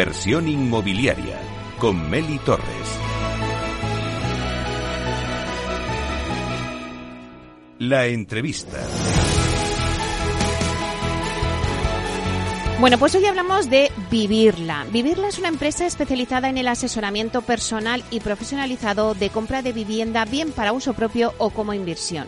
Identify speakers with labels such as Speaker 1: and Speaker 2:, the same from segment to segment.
Speaker 1: Inversión inmobiliaria con Meli Torres. La entrevista.
Speaker 2: Bueno, pues hoy hablamos de Vivirla. Vivirla es una empresa especializada en el asesoramiento personal y profesionalizado de compra de vivienda, bien para uso propio o como inversión.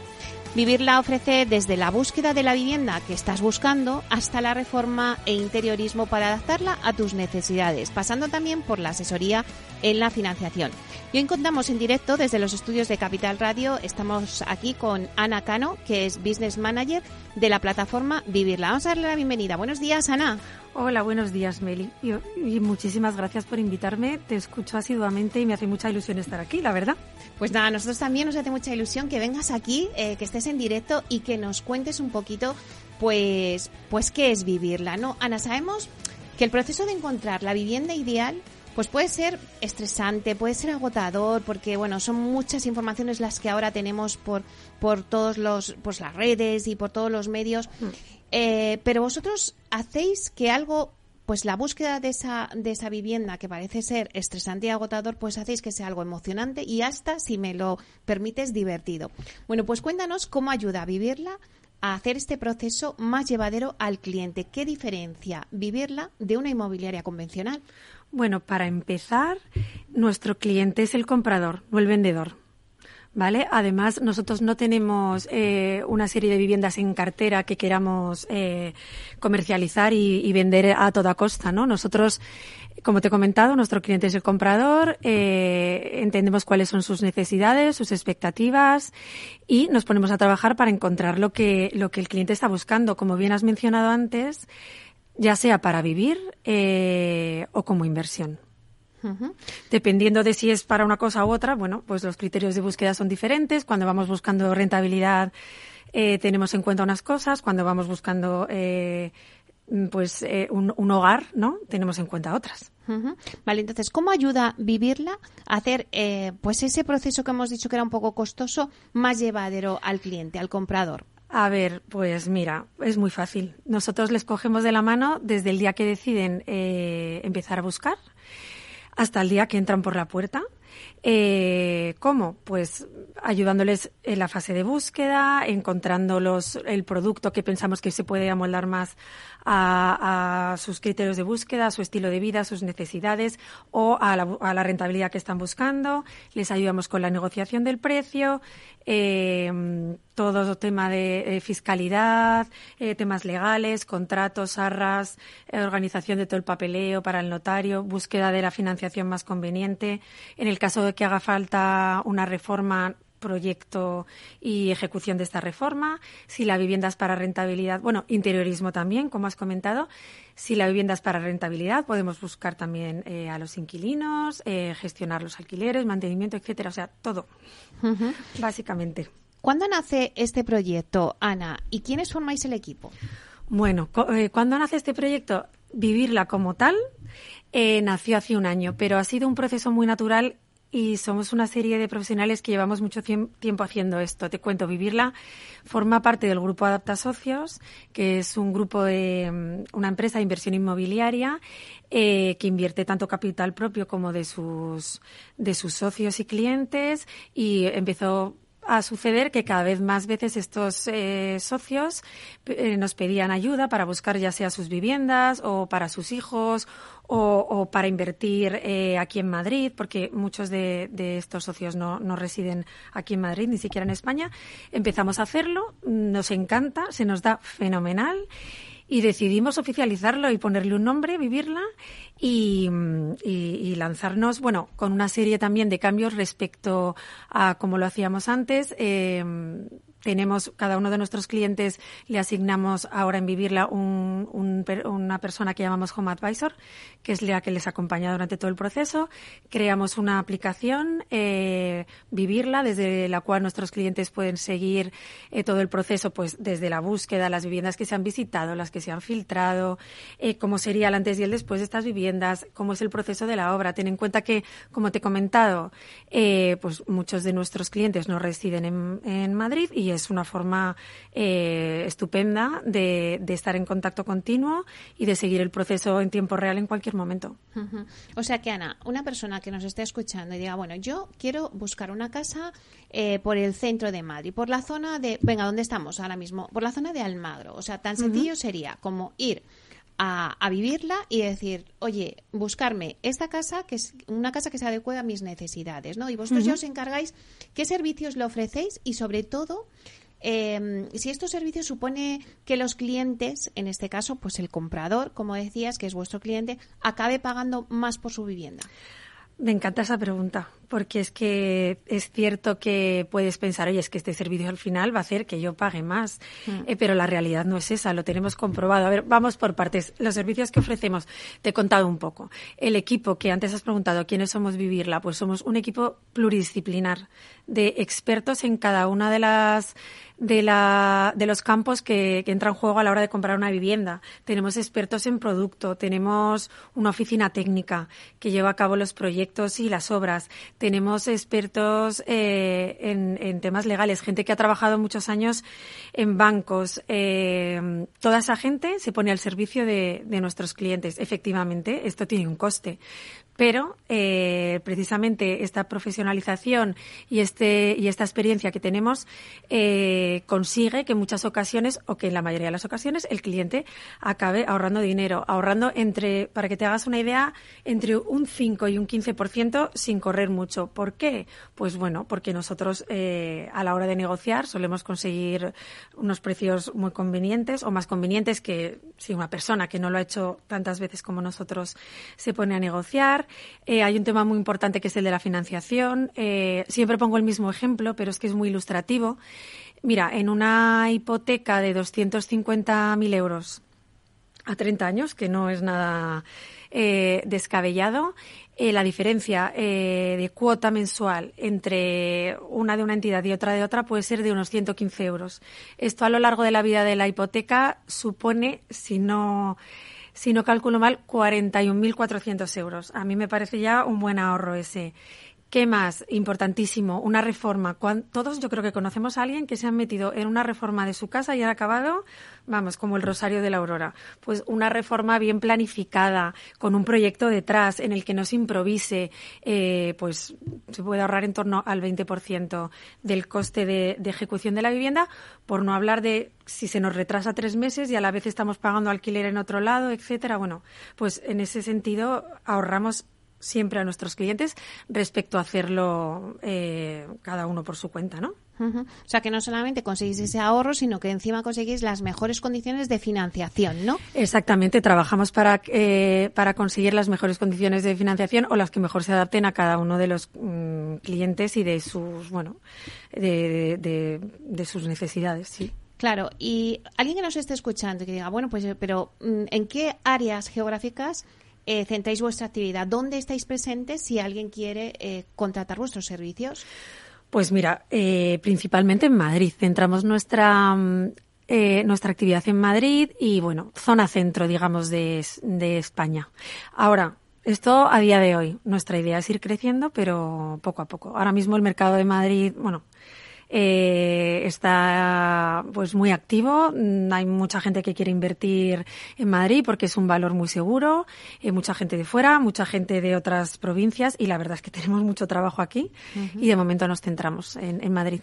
Speaker 2: Vivirla ofrece desde la búsqueda de la vivienda que estás buscando hasta la reforma e interiorismo para adaptarla a tus necesidades, pasando también por la asesoría en la financiación. Y hoy contamos en directo desde los estudios de Capital Radio. Estamos aquí con Ana Cano, que es Business Manager de la plataforma Vivirla. Vamos a darle la bienvenida. Buenos días, Ana.
Speaker 3: Hola, buenos días, Meli. Y, y, muchísimas gracias por invitarme. Te escucho asiduamente y me hace mucha ilusión estar aquí, la verdad.
Speaker 2: Pues nada, a nosotros también nos hace mucha ilusión que vengas aquí, eh, que estés en directo y que nos cuentes un poquito, pues, pues qué es vivirla, ¿no? Ana, sabemos que el proceso de encontrar la vivienda ideal pues puede ser estresante, puede ser agotador, porque bueno, son muchas informaciones las que ahora tenemos por, por todos los, pues las redes y por todos los medios. Mm. Eh, pero vosotros hacéis que algo, pues la búsqueda de esa, de esa vivienda que parece ser estresante y agotador, pues hacéis que sea algo emocionante y hasta, si me lo permites, divertido. Bueno, pues cuéntanos cómo ayuda a vivirla a hacer este proceso más llevadero al cliente. ¿Qué diferencia vivirla de una inmobiliaria convencional?
Speaker 3: Bueno, para empezar, nuestro cliente es el comprador, no el vendedor. ¿Vale? Además, nosotros no tenemos eh, una serie de viviendas en cartera que queramos eh, comercializar y, vender a toda costa, ¿no? Nosotros, como te he comentado, nuestro cliente es el comprador, eh, entendemos cuáles son sus necesidades, sus expectativas y nos ponemos a trabajar para encontrar lo que, lo que el cliente está buscando. Como bien has mencionado antes, ya sea para vivir eh, o como inversión. Dependiendo de si es para una cosa u otra, bueno, pues los criterios de búsqueda son diferentes. Cuando vamos buscando rentabilidad, eh, tenemos en cuenta unas cosas. Cuando vamos buscando eh, pues eh, un, un, hogar, ¿no? Tenemos en cuenta otras.
Speaker 2: Vale, entonces, ¿cómo ayuda vivirla a hacer eh, pues ese proceso que hemos dicho que era un poco costoso más llevadero al cliente, al comprador?
Speaker 3: A ver, pues mira, es muy fácil. Nosotros les cogemos de la mano desde el día que deciden eh, empezar a buscar hasta el día que entran por la puerta. Eh, ¿Cómo? Pues ayudándoles en la fase de búsqueda, encontrando los, el producto que pensamos que se puede amoldar más a, sus criterios de búsqueda, a su estilo de vida, sus necesidades o a la, a la rentabilidad que están buscando. Les ayudamos con la negociación del precio, eh, todo tema de eh, fiscalidad, eh, temas legales, contratos, arras, eh, organización de todo el papeleo para el notario, búsqueda de la financiación más conveniente. En el caso de que haga falta una reforma, proyecto y ejecución de esta reforma, si la vivienda es para rentabilidad, bueno, interiorismo también, como has comentado, si la vivienda es para rentabilidad, podemos buscar también eh, a los inquilinos, eh, gestionar los alquileres, mantenimiento, etcétera, o sea, todo, básicamente.
Speaker 2: ¿Cuándo nace este proyecto, Ana, y quiénes formáis el equipo?
Speaker 3: Bueno, eh, ¿cuándo nace este proyecto? Vivirla como tal nació hace un año, pero ha sido un proceso muy natural y somos una serie de profesionales que llevamos mucho tiempo haciendo esto. Te cuento, Vivirla forma parte del grupo Adapta Socios, que es un grupo de mm, una empresa de inversión inmobiliaria eh, que invierte tanto capital propio como de sus de sus socios y clientes y empezó a suceder que cada vez más veces estos eh, socios eh, nos pedían ayuda para buscar ya sea sus viviendas o para sus hijos o, para invertir eh, aquí en Madrid, porque muchos de, de estos socios no, no, residen aquí en Madrid, ni siquiera en España. Empezamos a hacerlo, nos encanta, se nos da fenomenal y decidimos oficializarlo y ponerle un nombre, vivirla y, y, y, lanzarnos, bueno, con una serie también de cambios respecto a como lo hacíamos antes. Eh, tenemos, cada uno de nuestros clientes le asignamos ahora en Vivirla un, un, una persona que llamamos Home Advisor, que es la que les acompaña durante todo el proceso. Creamos una aplicación, eh, Vivirla, desde la cual nuestros clientes pueden seguir eh, todo el proceso, pues desde la búsqueda, las viviendas que se han visitado, las que se han filtrado, eh, cómo sería el antes y el después de estas viviendas, cómo es el proceso de la obra. Ten en cuenta que, como te he comentado, eh, pues muchos de nuestros clientes no residen en, en Madrid y es una forma eh, estupenda de, de, estar en contacto continuo y de seguir el proceso en tiempo real en cualquier momento.
Speaker 2: O sea que, Ana, una persona que nos esté escuchando y diga, bueno, yo quiero buscar una casa eh, por el centro de Madrid, por la zona de, venga, ¿dónde estamos ahora mismo? Por la zona de Almagro. O sea, tan sencillo sería como ir a, vivirla y decir, oye, buscarme esta casa, que es una casa que se adecue a mis necesidades, ¿no? Y vosotros ya os encargáis qué servicios le ofrecéis y sobre todo em, si estos servicios supone que los clientes, en este caso, pues el comprador, como decías, que es vuestro cliente, acabe pagando más por su vivienda.
Speaker 3: Me encanta esa pregunta, porque es que es cierto que puedes pensar, oye, es que este servicio al final va a hacer que yo pague más, mm. eh, pero la realidad no es esa, lo tenemos comprobado. A ver, vamos por partes. Los servicios que ofrecemos, te he contado un poco. El equipo que antes has preguntado, ¿quiénes somos Vivirla? Pues somos un equipo pluridisciplinar de expertos en cada una de las de, la, de los campos que, que entran en juego a la hora de comprar una vivienda. Tenemos expertos en producto, tenemos una oficina técnica que lleva a cabo los proyectos y las obras, tenemos expertos eh, en, en, temas legales, gente que ha trabajado muchos años en bancos. Eh, toda esa gente se pone al servicio de, de nuestros clientes. Efectivamente, esto tiene un coste, pero eh, precisamente esta profesionalización y este y esta experiencia que tenemos eh, consigue que en muchas ocasiones o que en la mayoría de las ocasiones el cliente acabe ahorrando dinero ahorrando entre para que te hagas una idea entre un 5 y un 15% sin correr mucho ¿por qué? pues bueno porque nosotros eh, a la hora de negociar solemos conseguir unos precios muy convenientes o más convenientes que si una persona que no lo ha hecho tantas veces como nosotros se pone a negociar eh, hay un tema muy importante que es el de la financiación. Eh, siempre pongo el mismo ejemplo, pero es que es muy ilustrativo. Mira, en una hipoteca de 250.000 euros a 30 años, que no es nada eh, descabellado, la diferencia de cuota mensual entre una de una entidad y otra de otra puede ser de unos 115 euros. Esto a lo largo de la vida de la hipoteca supone, si no si no calculo mal, 41.400 euros. A mí me parece ya un buen ahorro ese. ¿Qué más? Importantísimo, una reforma. Todos yo creo que conocemos a alguien que se ha metido en una reforma de su casa y ha acabado, vamos, como el Rosario de la Aurora. Pues una reforma bien planificada, con un proyecto detrás en el que no se improvise, eh, pues se puede ahorrar en torno al 20% del coste de, de ejecución de la vivienda, por no hablar de si se nos retrasa tres meses y a la vez estamos pagando alquiler en otro lado, etcétera. Bueno, pues en ese sentido ahorramos siempre a nuestros clientes respecto a hacerlo eh, cada uno por su cuenta, ¿no?
Speaker 2: O sea, que no solamente conseguís ese ahorro, sino que encima conseguís las mejores condiciones de financiación, ¿no?
Speaker 3: Exactamente, trabajamos para, eh, para conseguir las mejores condiciones de financiación o las que mejor se adapten a cada uno de los mm, clientes y de sus, bueno, de, de, de sus necesidades, sí.
Speaker 2: Claro, y alguien que nos esté escuchando y que diga, bueno, pues, pero mm, ¿en qué áreas geográficas eh, vuestra actividad? ¿Dónde estáis presentes si alguien quiere eh, contratar vuestros servicios?
Speaker 3: Pues mira, eh, principalmente en Madrid. Centramos nuestra, mm, eh, nuestra actividad en Madrid y, bueno, zona centro, digamos, de, de España. Ahora, esto a día de hoy. Nuestra idea es ir creciendo, pero poco a poco. Ahora mismo el mercado de Madrid, bueno, eh, está pues muy activo. Mm, hay mucha gente que quiere invertir en Madrid porque es un valor muy seguro. Eh, mucha gente de fuera, mucha gente de otras provincias y la verdad es que tenemos mucho trabajo aquí y de momento nos centramos en, en Madrid.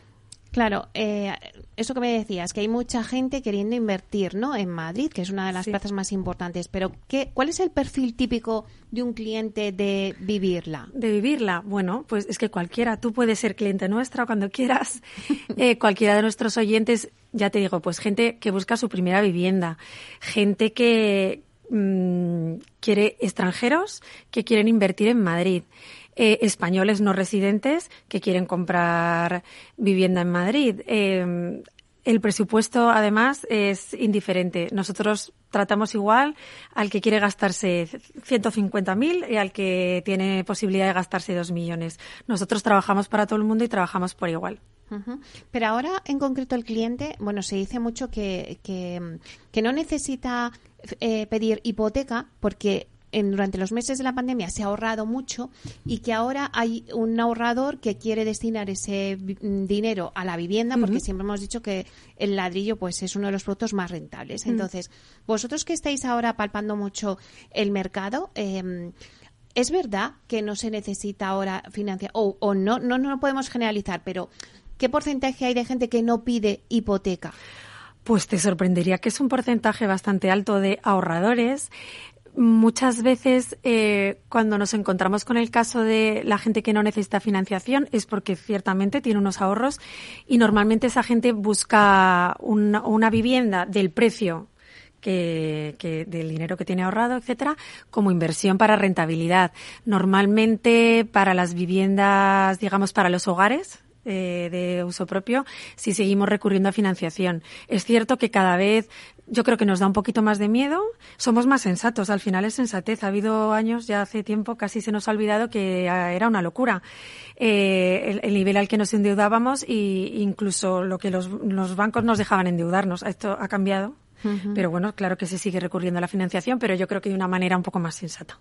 Speaker 2: Claro, eh, eso que me decías, que hay mucha gente queriendo invertir ¿no? en Madrid, que es una de las plazas más importantes, pero ¿qué, ¿cuál es el perfil típico de un cliente de vivirla?
Speaker 3: De vivirla, bueno, pues es que cualquiera, tú puedes ser cliente nuestra cuando quieras, eh, cualquiera de nuestros oyentes, ya te digo, pues gente que busca su primera vivienda, gente que mm, quiere extranjeros que quieren invertir en Madrid. Eh, españoles no residentes que quieren comprar vivienda en Madrid. Eh, el presupuesto, además, es indiferente. Nosotros tratamos igual al que quiere gastarse 150.000 y al que tiene posibilidad de gastarse 2 millones. Nosotros trabajamos para todo el mundo y trabajamos por igual.
Speaker 2: Pero ahora, en concreto, el cliente, bueno, se dice mucho que, que, no necesita eh, pedir hipoteca porque en, durante los meses de la pandemia se ha ahorrado mucho y que ahora hay un ahorrador que quiere destinar ese mm, dinero a la vivienda porque siempre hemos dicho que el ladrillo pues es uno de los productos más rentables. Mm. Entonces, vosotros que estáis ahora palpando mucho el mercado, eh, ¿Es verdad que no se necesita ahora financiar o, o no, no, no podemos generalizar, pero ¿qué porcentaje hay de gente que no pide hipoteca?
Speaker 3: Pues te sorprendería que es un porcentaje bastante alto de ahorradores. Muchas veces eh, cuando nos encontramos con el caso de la gente que no necesita financiación es porque ciertamente tiene unos ahorros y normalmente esa gente busca una, una vivienda del precio que, del dinero que tiene ahorrado, etcétera, como inversión para rentabilidad. Normalmente para las viviendas, digamos, para los hogares, eh, de uso propio si seguimos recurriendo a financiación. Es cierto que cada vez yo creo que nos da un poquito más de miedo. Somos más sensatos. Al final es sensatez. Ha habido años, ya hace tiempo, casi se nos ha olvidado que era una locura eh, el, nivel al que nos endeudábamos e incluso lo que los, los bancos nos dejaban endeudarnos. Esto ha cambiado pero bueno, claro que se sigue recurriendo a la financiación, pero yo creo que de una manera un poco más sensata.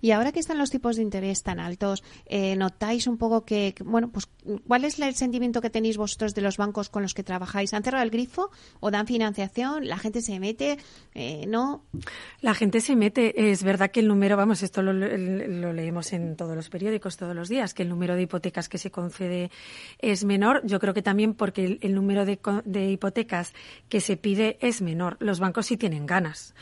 Speaker 2: Y ahora que están los tipos de interés tan altos, eh, ¿notáis un poco que, bueno, pues, cuál es el sentimiento que tenéis vosotros de los bancos con los que trabajáis? ¿Han cerrado el grifo o dan financiación? ¿La gente se mete? Eh, ¿No?
Speaker 3: La gente se mete. Es verdad que el número, vamos, esto lo, leemos en todos los periódicos todos los días, que el número de hipotecas que se concede es menor. Yo creo que también porque el, número de hipotecas que se pide es menor los bancos sí tienen ganas.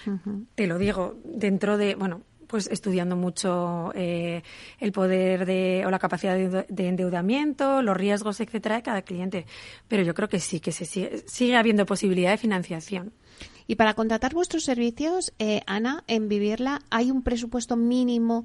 Speaker 3: Te lo digo, dentro de, bueno, pues estudiando mucho eh, el poder de, o la capacidad de, endeudamiento, los riesgos, etcétera, de cada cliente. Pero yo creo que sí, que se sigue, habiendo posibilidad de financiación.
Speaker 2: Y para contratar vuestros servicios, eh, Ana, en Vivirla, ¿hay un presupuesto mínimo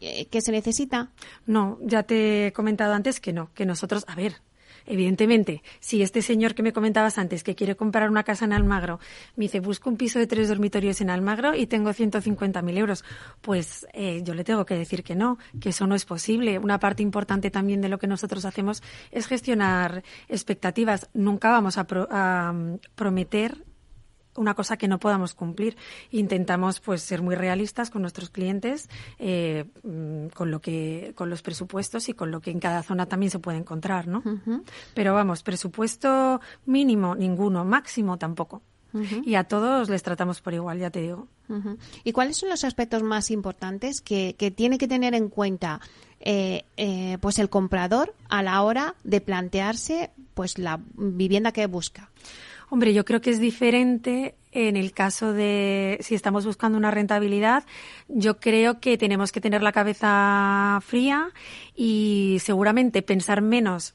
Speaker 2: eh, que se necesita?
Speaker 3: No, ya te he comentado antes que no, que nosotros, a ver, Evidentemente, si este señor que me comentabas antes, que quiere comprar una casa en Almagro, me dice, busco un piso de tres dormitorios en Almagro y tengo 150.000 euros, pues eh, yo le tengo que decir que no, que eso no es posible. Una parte importante también de lo que nosotros hacemos es gestionar expectativas. Nunca vamos a, a mm, prometer una cosa que no podamos cumplir. Intentamos pues ser muy realistas con nuestros clientes, eh, mm, con lo que, con los presupuestos y con lo que en cada zona también se puede encontrar, ¿no? Pero vamos, presupuesto mínimo ninguno, máximo tampoco. Y a todos les tratamos por igual, ya te digo.
Speaker 2: ¿Y cuáles son los aspectos más importantes que, que tiene que tener en cuenta eh, eh, pues el comprador a la hora de plantearse pues la vivienda que busca?
Speaker 3: Hombre, yo creo que es diferente en el caso de si estamos buscando una rentabilidad. Yo creo que tenemos que tener la cabeza fría y seguramente pensar menos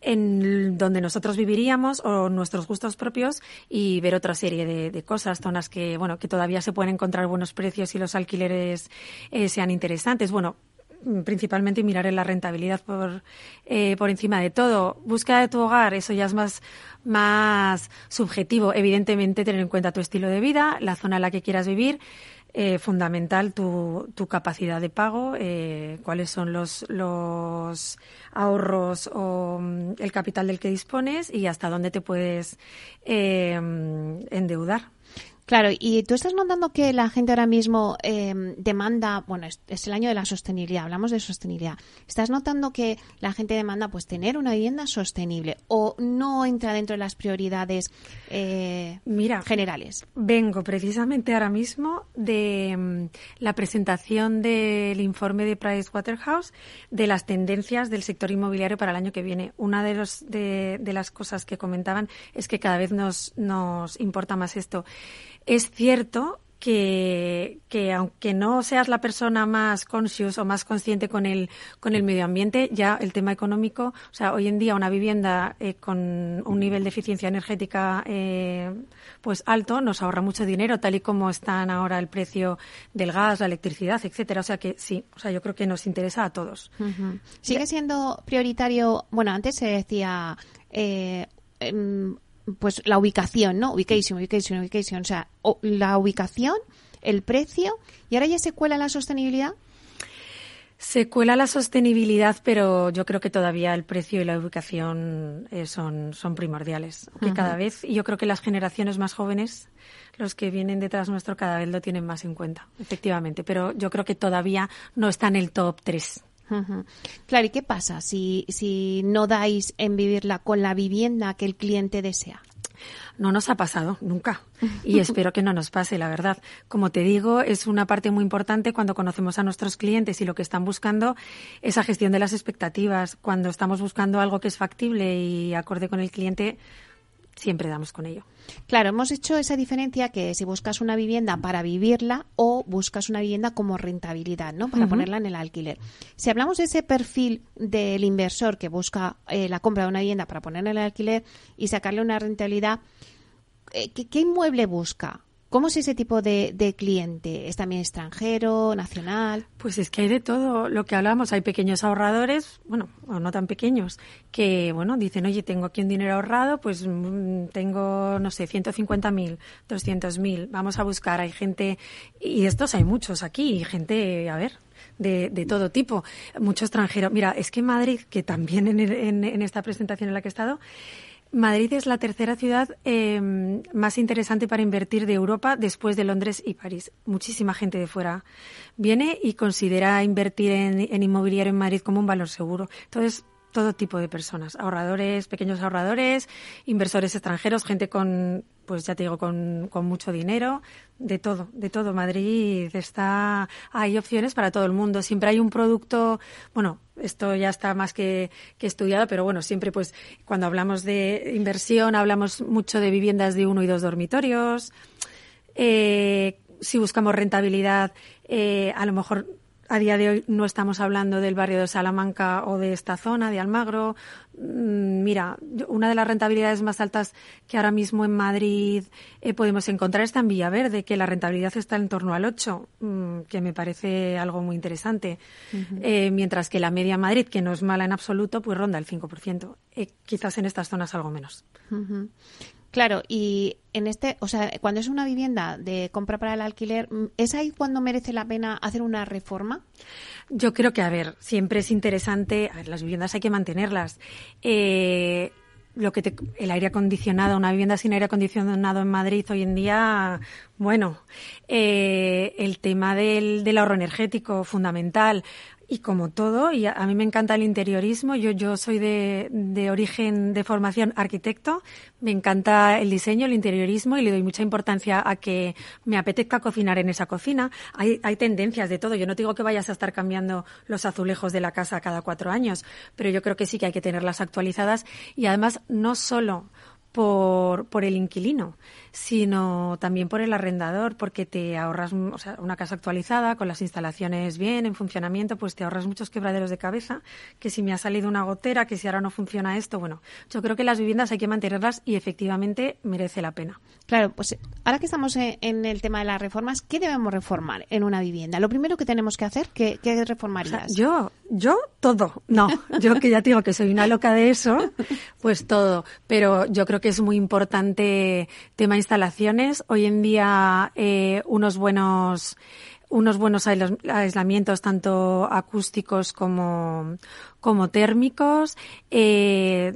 Speaker 3: en donde nosotros viviríamos o nuestros gustos propios y ver otra serie de, cosas, zonas que, bueno, que todavía se pueden encontrar buenos precios y los alquileres eh, sean interesantes. Bueno, principalmente mirar en la rentabilidad por, eh, por encima de todo. Búsqueda de tu hogar, eso ya es más, más subjetivo. Evidentemente, tener en cuenta tu estilo de vida, la zona en la que quieras vivir. Eh, fundamental tu, tu, capacidad de pago, eh, cuáles son los, los ahorros o mm, el capital del que dispones y hasta dónde te puedes eh, endeudar.
Speaker 2: Claro, y tú estás notando que la gente ahora mismo em, demanda, bueno, es, el año de la sostenibilidad, hablamos de sostenibilidad. ¿Estás notando que la gente demanda pues tener una vivienda sostenible o no entra dentro de las prioridades eh,
Speaker 3: Mira,
Speaker 2: generales?
Speaker 3: Vengo precisamente ahora mismo de em, la presentación del informe de Pricewaterhouse de las tendencias del sector inmobiliario para el año que viene. Una de, los, de, de las cosas que comentaban es que cada vez nos, nos importa más esto. Es cierto que, que, aunque no seas la persona más conscious o más consciente con el, con el medio ambiente, ya el tema económico, o sea, hoy en día una vivienda eh, con un nivel de eficiencia energética eh, pues alto nos ahorra mucho dinero, tal y como están ahora el precio del gas, la electricidad, etcétera. O sea que sí, o sea, yo creo que nos interesa a todos.
Speaker 2: Sigue siendo prioritario, bueno, antes se decía eh, pues la ubicación, ¿no? Ubication, ubication, ubication. O sea, la ubicación, el precio, y ahora ya se cuela la sostenibilidad.
Speaker 3: Se cuela la sostenibilidad, pero yo creo que todavía el precio y la ubicación eh, son, son primordiales. Que cada vez, y yo creo que las generaciones más jóvenes, los que vienen detrás nuestro, cada vez lo tienen más en cuenta, efectivamente. Pero yo creo que todavía no está en el top 3.
Speaker 2: Claro, ¿y qué pasa si, si no dais en vivirla con la vivienda que el cliente desea?
Speaker 3: No nos ha pasado nunca y espero que no nos pase, la verdad. Como te digo, es una parte muy importante cuando conocemos a nuestros clientes y lo que están buscando, esa gestión de las expectativas. Cuando estamos buscando algo que es factible y acorde con el cliente, siempre damos con ello.
Speaker 2: Claro, hemos hecho esa diferencia que si buscas una vivienda para vivirla o buscas una vivienda como rentabilidad, ¿no? Para ponerla en el alquiler. Si hablamos de ese perfil del inversor que busca eh, la compra de una vivienda para ponerla en el alquiler y sacarle una rentabilidad, eh, ¿qué inmueble busca? ¿Cómo es ese tipo de, cliente? ¿Es también extranjero, nacional?
Speaker 3: Pues es que hay de todo lo que hablamos. Hay pequeños ahorradores, bueno, o no tan pequeños, que, bueno, dicen, oye, tengo aquí un dinero ahorrado, pues mm, tengo, no sé, 150.000, 200.000, vamos a buscar. Hay gente, y estos hay muchos aquí, gente, a ver, de, de, todo tipo, mucho extranjero. Mira, es que Madrid, que también en, en, esta presentación en la que he estado, Madrid es la tercera ciudad em, más interesante para invertir de Europa después de Londres y París. Muchísima gente de fuera viene y considera invertir en, en inmobiliario en Madrid como un valor seguro. Entonces, todo tipo de personas, ahorradores, pequeños ahorradores, inversores extranjeros, gente con, pues ya te digo, con, con, mucho dinero, de todo, de todo. Madrid está, hay opciones para todo el mundo. Siempre hay un producto, bueno, esto ya está más que, que estudiado, pero bueno, siempre pues cuando hablamos de inversión hablamos mucho de viviendas de uno y dos dormitorios. Eh, si buscamos rentabilidad, eh, a lo mejor a día de hoy no estamos hablando del barrio de Salamanca o de esta zona, de Almagro. Mm, mira, una de las rentabilidades más altas que ahora mismo en Madrid eh, podemos encontrar está en Villaverde, que la rentabilidad está en torno al 8, mm, que me parece algo muy interesante. Eh, mientras que la media en Madrid, que no es mala en absoluto, pues ronda el 5%. Eh, quizás en estas zonas algo menos.
Speaker 2: Claro, y en este, o sea, cuando es una vivienda de compra para el alquiler, ¿es ahí cuando merece la pena hacer una reforma?
Speaker 3: Yo creo que, a ver, siempre es interesante, a ver, las viviendas hay que mantenerlas. Eh, lo que te, el aire acondicionado, una vivienda sin aire acondicionado en Madrid hoy en día, bueno, eh, el tema del, del ahorro energético fundamental. Y como todo, y a, mí me encanta el interiorismo, yo, yo soy de, de, origen de formación arquitecto, me encanta el diseño, el interiorismo y le doy mucha importancia a que me apetezca cocinar en esa cocina. Hay, hay tendencias de todo, yo no digo que vayas a estar cambiando los azulejos de la casa cada cuatro años, pero yo creo que sí que hay que tenerlas actualizadas y además no solo por, por el inquilino, sino también por el arrendador, porque te ahorras, o sea, una casa actualizada, con las instalaciones bien, en funcionamiento, pues te ahorras muchos quebraderos de cabeza, que si me ha salido una gotera, que si ahora no funciona esto, bueno, yo creo que las viviendas hay que mantenerlas y efectivamente merece la pena.
Speaker 2: Claro, pues ahora que estamos en el tema de las reformas, ¿qué debemos reformar en una vivienda? Lo primero que tenemos que hacer, ¿qué, qué reformarías?
Speaker 3: yo, yo, todo. No, yo que ya digo que soy una loca de eso, pues todo. Pero yo creo que es muy importante tema instalaciones. Hoy en día eh, unos buenos unos buenos aislamientos tanto acústicos como, como térmicos. Eh,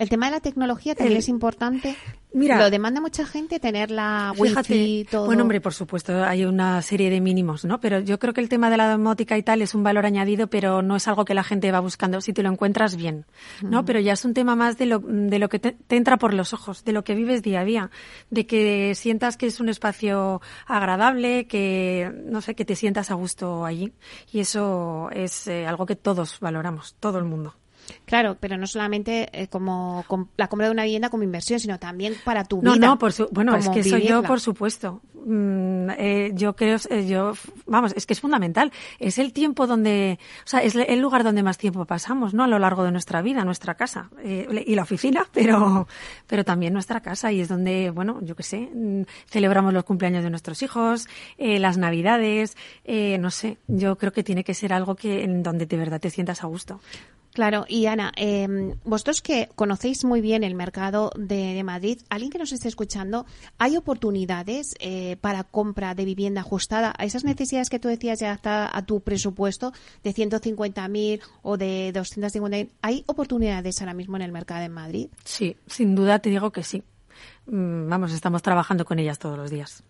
Speaker 2: el tema de la tecnología también es importante. Mira, lo demanda mucha gente tener la wifi todo.
Speaker 3: Bueno, hombre, por supuesto, hay una serie de mínimos, ¿no? Pero yo creo que el tema de la domótica y tal es un valor añadido, pero no es algo que la gente va buscando si te lo encuentras bien, ¿no? Pero ya es un tema más de lo, de lo que te, entra por los ojos, de lo que vives día a día, de que sientas que es un espacio agradable, que, no sé, que te sientas a gusto allí. Y eso es eh, algo que todos valoramos, todo el mundo.
Speaker 2: Claro, pero no solamente eh, como, la compra de una vivienda como inversión, sino también para tu vida.
Speaker 3: No, no, por bueno, es que soy yo, por supuesto. Mm, eh, yo creo, eh, yo, vamos, es que es fundamental. Es el tiempo donde, o sea, es el lugar donde más tiempo pasamos, ¿no? A lo largo de nuestra vida, nuestra casa y la oficina, pero, pero también nuestra casa y es donde, bueno, yo qué sé, mm, celebramos los cumpleaños de nuestros hijos, las navidades, no sé. Yo creo que tiene que ser algo que en donde de verdad te sientas a gusto.
Speaker 2: Claro, y Ana, eh, vosotros que conocéis muy bien el mercado de, Madrid, alguien que nos esté escuchando, ¿hay oportunidades eh, para compra de vivienda ajustada a esas necesidades que tú decías ya hasta a tu presupuesto de 150.000 o de 250.000? ¿Hay oportunidades ahora mismo en el mercado de Madrid?
Speaker 3: Sí, sin duda te digo que sí. Mm, vamos, estamos trabajando con ellas todos los días.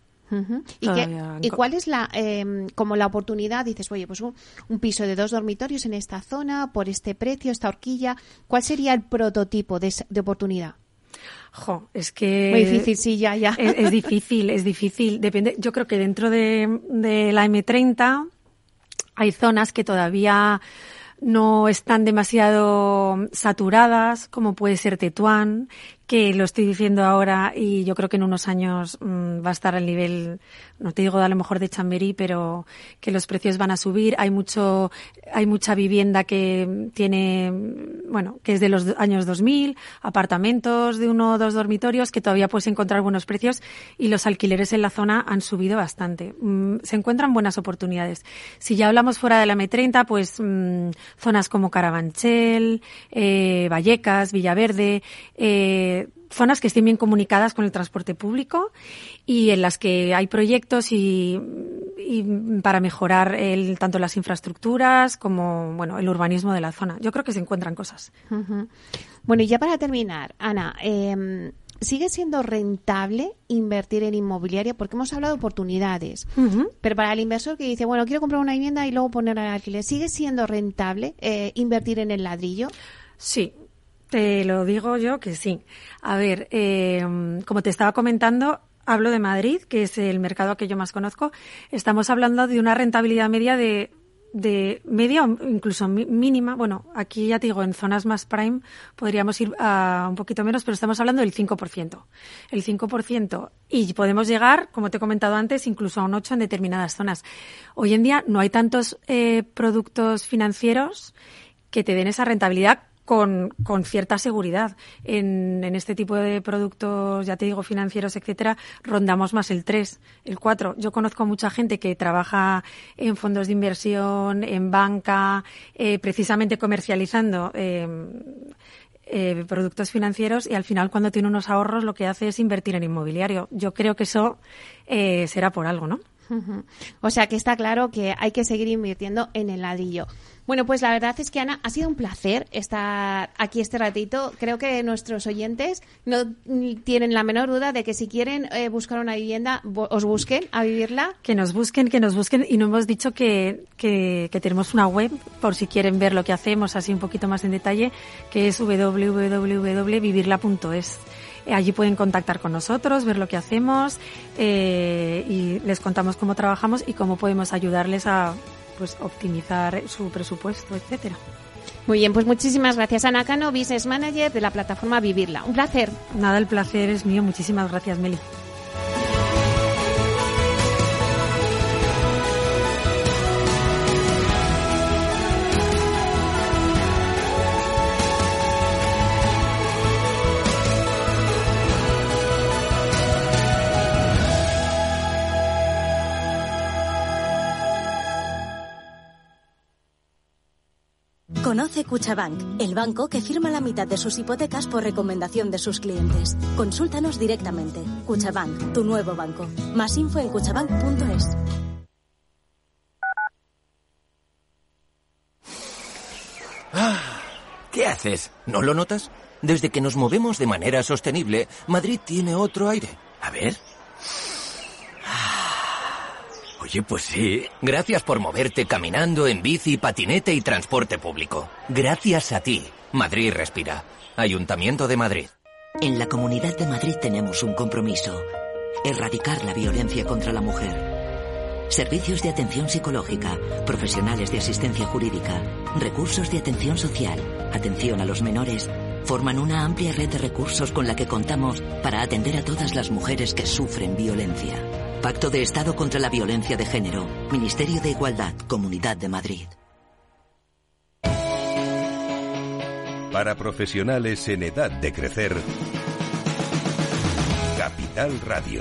Speaker 2: ¿Y, cuál es la em, como la oportunidad? Dices, oye, pues un, piso de dos dormitorios en esta zona, por este precio, esta horquilla. ¿Cuál sería el prototipo de, oportunidad?
Speaker 3: Jo, es que
Speaker 2: muy difícil, sí, ya, ya.
Speaker 3: Es, difícil, es difícil. Depende. Yo creo que dentro de, de la M30 hay zonas que todavía no están demasiado saturadas, como puede ser Tetuán, que lo estoy diciendo ahora y yo creo que en unos años mm, va a estar al nivel, no te digo a lo mejor de Chamberí, pero que los precios van a subir. Hay mucho, hay mucha vivienda que tiene, bueno, que es de los años 2000, apartamentos de uno o dos dormitorios que todavía puedes encontrar buenos precios y los alquileres en la zona han subido bastante. Mm, se encuentran buenas oportunidades. Si ya hablamos fuera de la M30, pues mm, zonas como Carabanchel, eh, Vallecas, Villaverde, eh, zonas que estén bien comunicadas con el transporte público y en las que hay proyectos y, para mejorar el, tanto las infraestructuras como bueno el urbanismo de la zona. Yo creo que se encuentran cosas.
Speaker 2: Bueno, y ya para terminar, Ana, eh, ¿sigue siendo rentable invertir en inmobiliaria? Porque hemos hablado de oportunidades, pero para el inversor que dice, bueno, quiero comprar una vivienda y luego poner al alquiler, ¿sigue siendo rentable eh, invertir en el ladrillo?
Speaker 3: Sí, te lo digo yo que sí. A ver, eh, como te estaba comentando, hablo de Madrid, que es el mercado que yo más conozco. Estamos hablando de una rentabilidad media de, de media o incluso mínima. Bueno, aquí ya te digo, en zonas más prime podríamos ir a un poquito menos, pero estamos hablando del 5%. El 5%. Y podemos llegar, como te he comentado antes, incluso a un 8% en determinadas zonas. Hoy en día no hay tantos eh, productos financieros que te den esa rentabilidad con, con cierta seguridad. En, este tipo de productos, ya te digo, financieros, etcétera, rondamos más el 3, el 4. Yo conozco a mucha gente que trabaja en fondos de inversión, en banca, eh, precisamente comercializando. Eh, eh, productos financieros y al final cuando tiene unos ahorros lo que hace es invertir en inmobiliario. Yo creo que eso eh, será por algo, ¿no?
Speaker 2: O sea que está claro que hay que seguir invirtiendo en el ladrillo. Bueno, pues la verdad es que Ana, ha sido un placer estar aquí este ratito. Creo que nuestros oyentes no tienen la menor duda de que si quieren eh, buscar una vivienda, os busquen a vivirla.
Speaker 3: Que nos busquen, que nos busquen. Y no hemos dicho que, que, tenemos una web, por si quieren ver lo que hacemos así un poquito más en detalle, que es www.vivirla.es. Allí pueden contactar con nosotros, ver lo que hacemos eh, y les contamos cómo trabajamos y cómo podemos ayudarles a pues optimizar su presupuesto, etcétera.
Speaker 2: Muy bien, pues muchísimas gracias Ana Cano, Business Manager de la plataforma Vivirla. Un placer.
Speaker 3: Nada, el placer es mío. Muchísimas gracias, Meli.
Speaker 4: Cuchabank, el banco que firma la mitad de sus hipotecas por recomendación de sus clientes. Consúltanos directamente. Cuchabank, tu nuevo banco. Más info en cuchabank.es.
Speaker 5: Ah, ¿Qué haces? ¿No lo notas? Desde que nos movemos de manera sostenible, Madrid tiene otro aire. A ver. Oye, pues sí. Gracias por moverte caminando, en bici, patinete y transporte público. Gracias a ti. Madrid respira. Ayuntamiento de Madrid.
Speaker 6: En la Comunidad de Madrid tenemos un compromiso. Erradicar la violencia contra la mujer. Servicios de atención psicológica, profesionales de asistencia jurídica, recursos de atención social, atención a los menores, forman una amplia red de recursos con la que contamos para atender a todas las mujeres que sufren violencia. Pacto de Estado contra la Violencia de Género. Ministerio de Igualdad, Comunidad de Madrid.
Speaker 1: Para profesionales en edad de crecer, Capital Radio.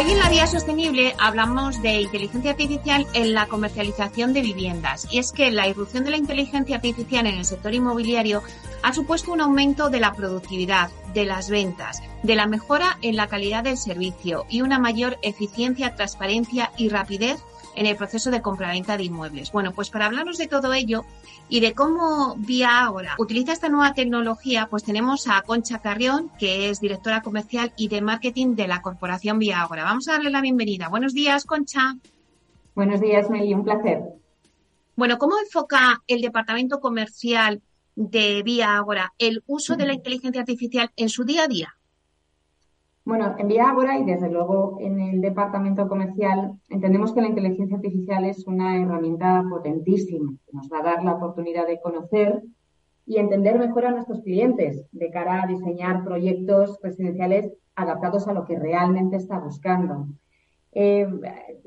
Speaker 2: Hoy en la Vía Sostenible hablamos de inteligencia artificial en la comercialización de viviendas. Y es que la irrupción de la inteligencia artificial en el sector inmobiliario ha supuesto un aumento de la productividad, de las ventas, de la mejora en la calidad del servicio y una mayor eficiencia, transparencia y rapidez en el proceso de compraventa de inmuebles. Bueno, pues para hablarnos de todo ello y de cómo Vía Ahora utiliza esta nueva tecnología, pues tenemos a Concha Carrión, que es directora comercial y de marketing de la corporación Vía Ahora. Vamos a darle la bienvenida. Buenos días, Concha.
Speaker 7: Buenos días, Meli, un placer.
Speaker 2: Bueno, ¿cómo enfoca el departamento comercial de Vía Ahora el uso de la inteligencia artificial en su día a día?
Speaker 7: Bueno, en Vía Ágora y desde luego en el departamento comercial entendemos que la inteligencia artificial es una herramienta potentísima que nos va a dar la oportunidad de conocer y entender mejor a nuestros clientes de cara a diseñar proyectos residenciales adaptados a lo que realmente está buscando. Eh,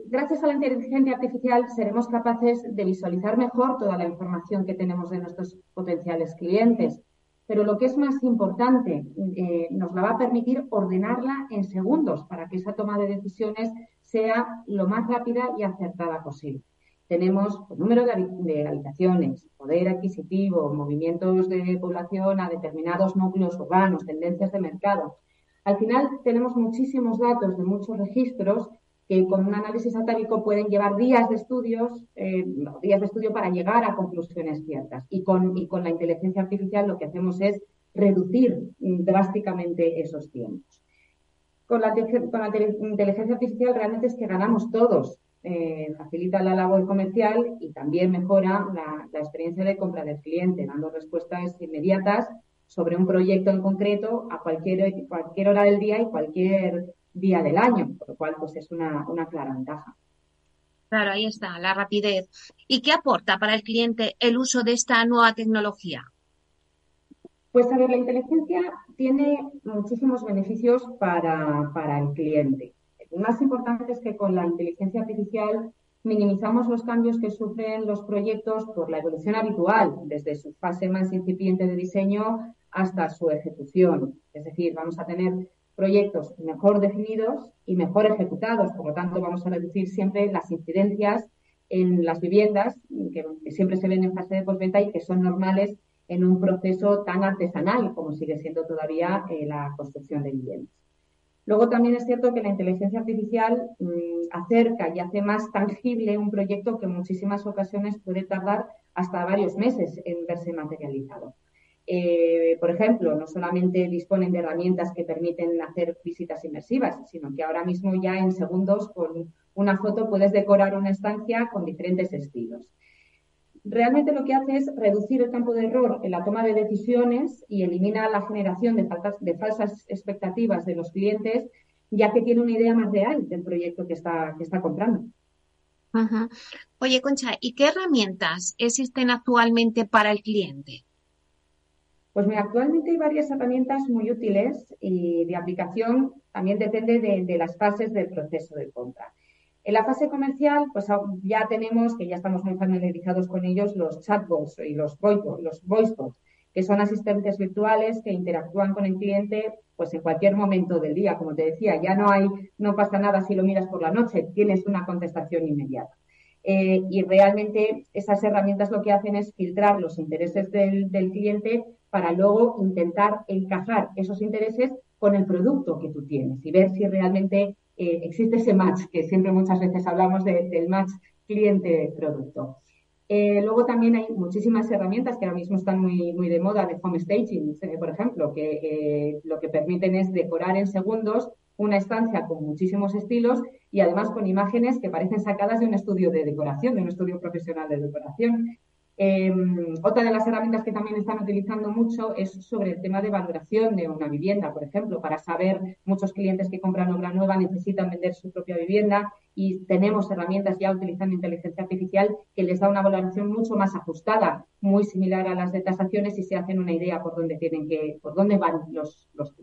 Speaker 7: gracias a la inteligencia artificial seremos capaces de visualizar mejor toda la información que tenemos de nuestros potenciales clientes pero lo que es más importante, eh, nos la va a permitir ordenarla en segundos para que esa toma de decisiones sea lo más rápida y acertada posible. Tenemos el número de, habitaciones, poder adquisitivo, movimientos de población a determinados núcleos urbanos, tendencias de mercado. Al final tenemos muchísimos datos de muchos registros que con un análisis atávico pueden llevar días de estudios, eh, días de estudio para llegar a conclusiones ciertas. Y con, y con la inteligencia artificial lo que hacemos es reducir drásticamente esos tiempos. Con la, con la inteligencia artificial realmente es que ganamos todos. Eh, facilita la labor comercial y también mejora la, la experiencia de compra del cliente, dando respuestas inmediatas sobre un proyecto en concreto a cualquier, cualquier hora del día y cualquier día del año, por lo cual pues es una, una clara ventaja.
Speaker 2: Claro, ahí está, la rapidez. ¿Y qué aporta para el cliente el uso de esta nueva tecnología?
Speaker 7: Pues a ver, la inteligencia tiene muchísimos beneficios para, para el cliente. El más importante es que con la inteligencia artificial minimizamos los cambios que sufren los proyectos por la evolución habitual, desde su fase más incipiente de diseño hasta su ejecución. Es decir, vamos a tener proyectos mejor definidos y mejor ejecutados. Por lo tanto, vamos a reducir siempre las incidencias en las viviendas que, siempre se ven en fase de postventa y que son normales en un proceso tan artesanal como sigue siendo todavía eh, la construcción de viviendas. Luego también es cierto que la inteligencia artificial mm, acerca y hace más tangible un proyecto que en muchísimas ocasiones puede tardar hasta varios meses en verse materializado. Eh, por ejemplo, no solamente disponen de herramientas que permiten hacer visitas inmersivas, sino que ahora mismo ya en segundos con una foto puedes decorar una estancia con diferentes estilos. Realmente lo que hace es reducir el campo de error en la toma de decisiones y elimina la generación de, de falsas expectativas de los clientes, ya que tiene una idea más real del proyecto que está, que está comprando.
Speaker 2: Oye, Concha, ¿y qué herramientas existen actualmente para el cliente?
Speaker 7: Pues mira, actualmente hay varias herramientas muy útiles y de aplicación también depende de, las fases del proceso de compra. En la fase comercial, pues ya tenemos, que ya estamos muy familiarizados con ellos, los chatbots y los, los voicebots, que son asistentes virtuales que interactúan con el cliente pues en cualquier momento del día, como te decía, ya no hay, no pasa nada si lo miras por la noche, tienes una contestación inmediata. Eh, y realmente esas herramientas lo que hacen es filtrar los intereses del cliente para luego intentar encajar esos intereses con el producto que tú tienes y ver si realmente eh, existe ese match, que siempre muchas veces hablamos del match cliente-producto. Eh, luego también hay muchísimas herramientas que ahora mismo están muy, muy de moda de home staging, eh, por ejemplo, que lo que permiten es decorar en segundos una estancia con muchísimos estilos y además con imágenes que parecen sacadas de un estudio de decoración, de un estudio profesional de decoración Em, otra de las herramientas que también están utilizando mucho es sobre el tema de valoración de una vivienda, por ejemplo, para saber, muchos clientes que compran obra nueva necesitan vender su propia vivienda y tenemos herramientas ya utilizando inteligencia artificial que les da una valoración mucho más ajustada, muy similar a las de tasaciones y se hacen una idea por dónde tienen que, por dónde van los, los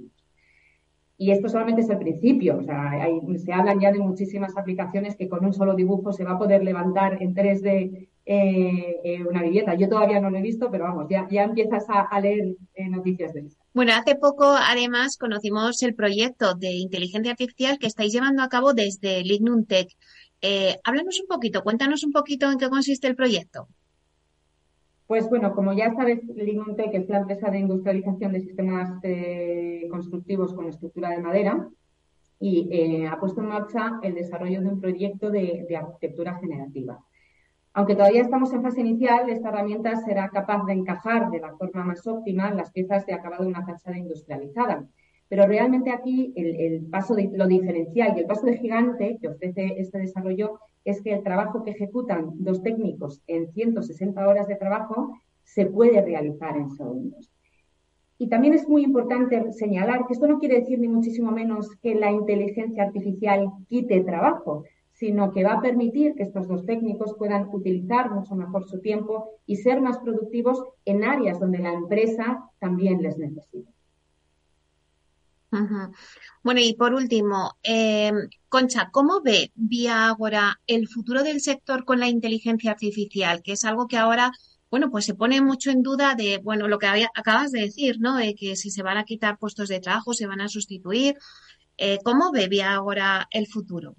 Speaker 7: y esto solamente es el principio. O sea, se hablan ya de muchísimas aplicaciones que con un solo dibujo se va a poder levantar en 3D eh, eh, una vivienda. Yo todavía no lo he visto, pero vamos, ya, ya empiezas a, leer eh, noticias de eso.
Speaker 2: Bueno, hace poco además conocimos el proyecto de inteligencia artificial que estáis llevando a cabo desde Lignum Tech. háblanos un poquito, cuéntanos un poquito en qué consiste el proyecto.
Speaker 7: Pues bueno, como ya sabes, Linuntec es la empresa de industrialización de sistemas constructivos con estructura de madera y ha puesto en marcha el desarrollo de un proyecto de, arquitectura generativa. Aunque todavía estamos en fase inicial, esta herramienta será capaz de encajar de la forma más óptima las piezas de acabado de una fachada industrializada. Pero realmente aquí el, paso de lo diferencial y el paso de gigante que ofrece este desarrollo es que el trabajo que ejecutan dos técnicos en 160 horas de trabajo se puede realizar en segundos. Y también es muy importante señalar que esto no quiere decir ni muchísimo menos que la inteligencia artificial quite trabajo, sino que va a permitir que estos dos técnicos puedan utilizar mucho mejor su tiempo y ser más productivos en áreas donde la empresa también les necesita.
Speaker 2: Bueno, y por último, eh, Concha, ¿cómo ve Vía Agora el futuro del sector con la inteligencia artificial? Que es algo que ahora, bueno, pues se pone mucho en duda de, bueno, lo que acabas de decir, ¿no? De que si se van a quitar puestos de trabajo, se van a sustituir. Eh, ¿Cómo ve Vía Agora el futuro?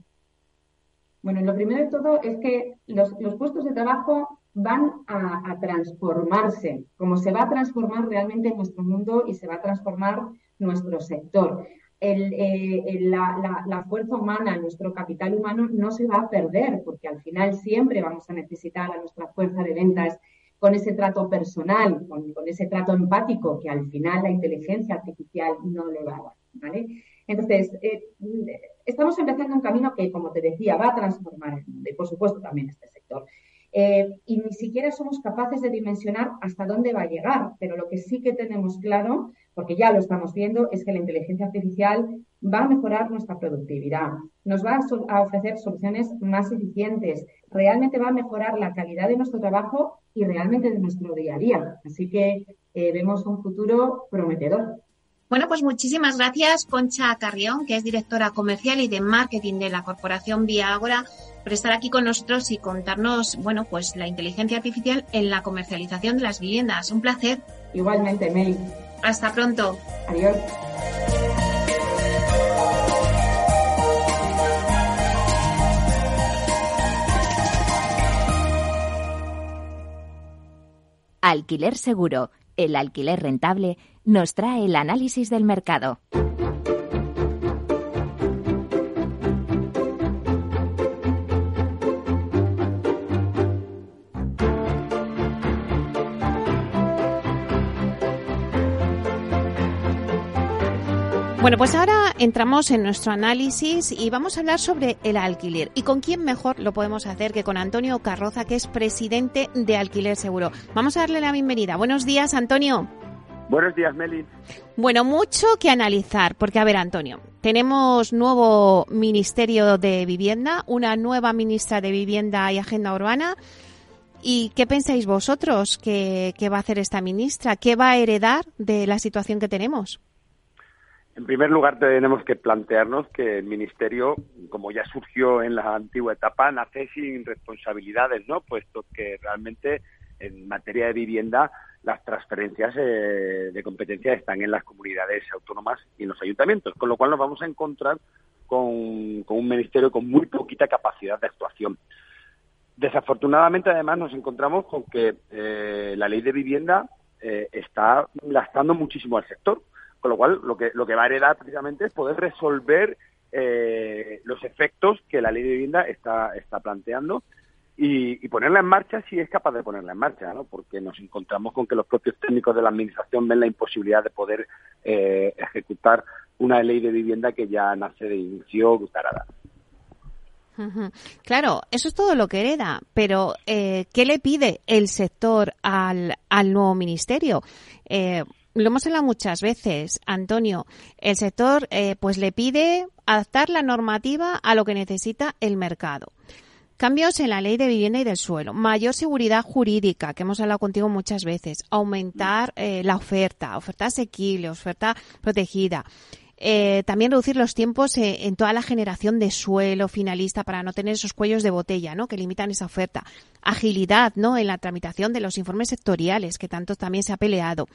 Speaker 7: Bueno, lo primero de todo es que los, puestos de trabajo van a, transformarse, como se va a transformar realmente nuestro mundo y se va a transformar nuestro sector. Eh, la, fuerza humana, nuestro capital humano no se va a perder, porque al final siempre vamos a necesitar a nuestra fuerza de ventas con ese trato personal, con, ese trato empático que al final la inteligencia artificial no le va a dar. ¿vale? Entonces, eh, estamos empezando un camino que, como te decía, va a transformar el mundo y, por supuesto, también este sector. Eh, y ni siquiera somos capaces de dimensionar hasta dónde va a llegar, pero lo que sí que tenemos claro porque ya lo estamos viendo, es que la inteligencia artificial va a mejorar nuestra productividad, nos va a, ofrecer soluciones más eficientes, realmente va a mejorar la calidad de nuestro trabajo y realmente de nuestro día a día. Así que eh, vemos un futuro prometedor.
Speaker 2: Bueno, pues muchísimas gracias, Concha Carrión, que es directora comercial y de marketing de la corporación Vía Agora, por estar aquí con nosotros y contarnos, bueno, pues la inteligencia artificial en la comercialización de las viviendas. Un placer.
Speaker 7: Igualmente, Mel.
Speaker 2: Hasta pronto.
Speaker 7: Adiós.
Speaker 8: Alquiler Seguro, el alquiler rentable, nos trae el análisis del mercado.
Speaker 2: Bueno, pues ahora entramos en nuestro análisis y vamos a hablar sobre el alquiler. ¿Y con quién mejor lo podemos hacer que con Antonio Carroza, que es presidente de Alquiler Seguro? Vamos a darle la bienvenida. Buenos días, Antonio.
Speaker 9: Buenos días, Meli.
Speaker 2: Bueno, mucho que analizar, porque a ver, Antonio, tenemos nuevo Ministerio de Vivienda, una nueva ministra de Vivienda y Agenda Urbana. ¿Y qué pensáis vosotros que, que va a hacer esta ministra? ¿Qué va a heredar de la situación que tenemos?
Speaker 9: En primer lugar, tenemos que plantearnos que el Ministerio, como ya surgió en la antigua etapa, nace sin responsabilidades, ¿no? Puesto que realmente en materia de vivienda las transferencias eh, de competencia están en las comunidades autónomas y en los ayuntamientos, con lo cual nos vamos a encontrar con, un ministerio con muy poquita capacidad de actuación. Desafortunadamente, además, nos encontramos con que eh, la ley de vivienda eh, está lastrando muchísimo al sector con lo cual, lo que, lo que va a heredar precisamente es poder resolver eh, los efectos que la ley de vivienda está, está planteando y, ponerla en marcha si es capaz de ponerla en marcha, ¿no? porque nos encontramos con que los propios técnicos de la Administración ven la imposibilidad de poder eh, ejecutar una ley de vivienda que ya nace de inicio tarada.
Speaker 2: Claro, eso es todo lo que hereda, pero eh, ¿qué le pide el sector al, al nuevo ministerio? Eh, lo hemos hablado muchas veces, Antonio. El sector eh, pues le pide adaptar la normativa a lo que necesita el mercado. Cambios en la ley de vivienda y del suelo, mayor seguridad jurídica, que hemos hablado contigo muchas veces, aumentar la oferta, oferta asequible, oferta protegida, eh, también reducir los tiempos eh, en toda la generación de suelo finalista para no tener esos cuellos de botella, ¿no? Que limitan esa oferta. Agilidad, ¿no? En la tramitación de los informes sectoriales, que tanto también se ha peleado.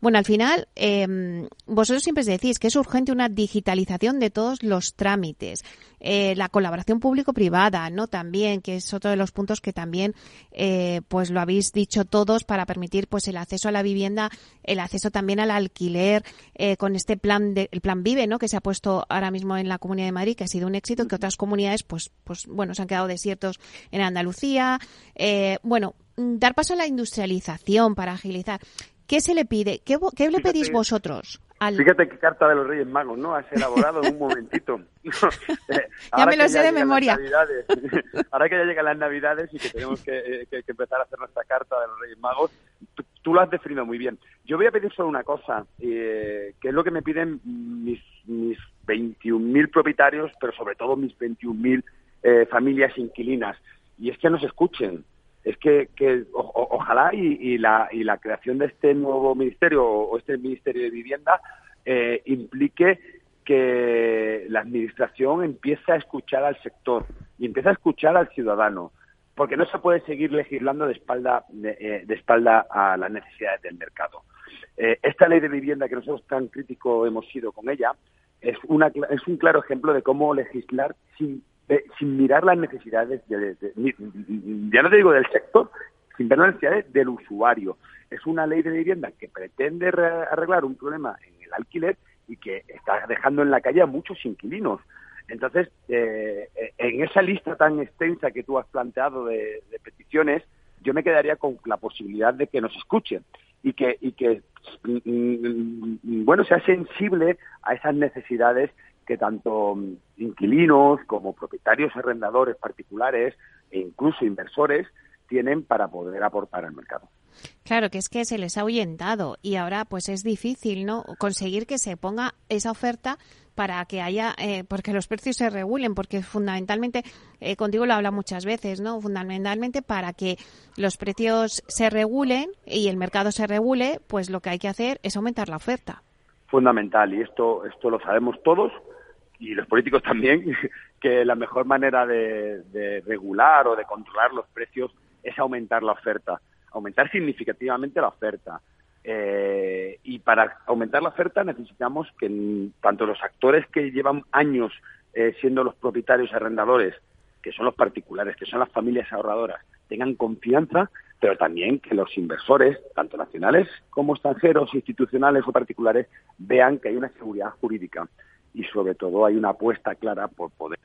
Speaker 2: Bueno, al final, eh, vosotros siempre decís que es urgente una digitalización de todos los trámites, eh, la colaboración público-privada, ¿no? También, que es otro de los puntos que también, eh, pues lo habéis dicho todos para permitir, pues el acceso a la vivienda, el acceso también al alquiler, eh, con este plan de, el plan Vive, ¿no? Que se ha puesto ahora mismo en la Comunidad de Madrid, que ha sido un éxito, que otras comunidades, pues, pues bueno, se han quedado desiertos en Andalucía, eh, bueno, dar paso a la industrialización para agilizar. ¿Qué se le pide? ¿Qué, qué le pedís vosotros? Al...
Speaker 9: Fíjate qué carta de los Reyes Magos, ¿no? Has elaborado en un momentito.
Speaker 2: eh, ya me lo sé de memoria.
Speaker 9: ahora que ya llegan las Navidades y que tenemos que, eh, que, que, empezar a hacer nuestra carta de los Reyes Magos, tú, tú lo has definido muy bien. Yo voy a pedir solo una cosa, eh, que es lo que me piden mis, mis 21.000 propietarios, pero sobre todo mis 21.000 eh, familias inquilinas, y es que nos escuchen es que, que ojalá y, y, la, y la creación de este nuevo ministerio o este ministerio de vivienda eh, implique que la administración empiece a escuchar al sector y empiece a escuchar al ciudadano porque no se puede seguir legislando de espalda de, eh, espalda a las necesidades del mercado. Eh, esta ley de vivienda que nosotros tan crítico hemos sido con ella es, una, es un claro ejemplo de cómo legislar sin eh, sin mirar las necesidades, de, ya no te digo del sector, sin ver las necesidades del usuario. Es una ley de vivienda que pretende arreglar un problema en el alquiler y que está dejando en la calle a muchos inquilinos. Entonces, eh, en esa lista tan extensa que tú has planteado de, de, peticiones, yo me quedaría con la posibilidad de que nos escuchen y que, y que bueno, sea sensible a esas necesidades que tanto inquilinos como propietarios arrendadores particulares e incluso inversores tienen para poder aportar al mercado.
Speaker 2: Claro, que es que se les ha ahuyentado y ahora pues es difícil, ¿no? Conseguir que se ponga esa oferta para que haya, eh, porque los precios se regulen, porque fundamentalmente, eh, contigo lo habla muchas veces, ¿no? Fundamentalmente para que los precios se regulen y el mercado se regule, pues lo que hay que hacer es aumentar la oferta.
Speaker 9: Fundamental, y esto, esto lo sabemos todos, y los políticos también, que la mejor manera de, de, regular o de controlar los precios es aumentar la oferta, aumentar significativamente la oferta. Eh, y para aumentar la oferta necesitamos que tanto los actores que llevan años eh, siendo los propietarios arrendadores, que son los particulares, que son las familias ahorradoras, tengan confianza, pero también que los inversores, tanto nacionales como extranjeros, institucionales o particulares, vean que hay una seguridad jurídica y sobre todo hay una apuesta clara por poder.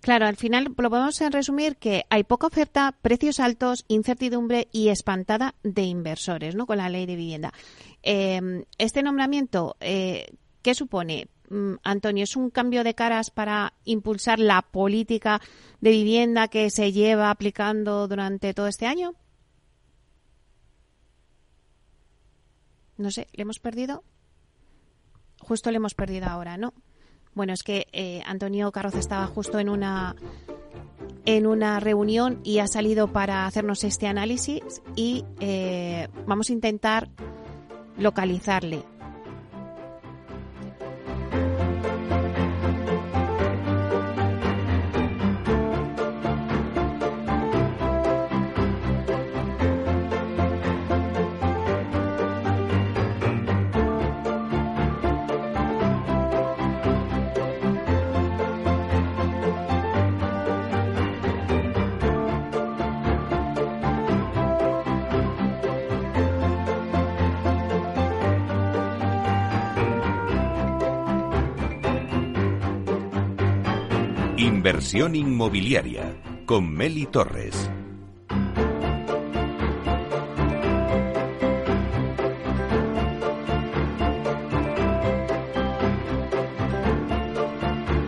Speaker 2: Claro, al final lo podemos resumir que hay poca oferta, precios altos, incertidumbre y espantada de inversores, ¿no? Con la ley de vivienda. Eh, este nombramiento, eh, ¿qué supone? Mm, Antonio, ¿es un cambio de caras para impulsar la política de vivienda que se lleva aplicando durante todo este año? No sé, ¿le hemos perdido? Justo le hemos perdido ahora, ¿no? Bueno, es que eh, Antonio Carroza estaba justo en una en una reunión y ha salido para hacernos este análisis y eh, vamos a intentar localizarle.
Speaker 1: Inversión inmobiliaria con Meli Torres.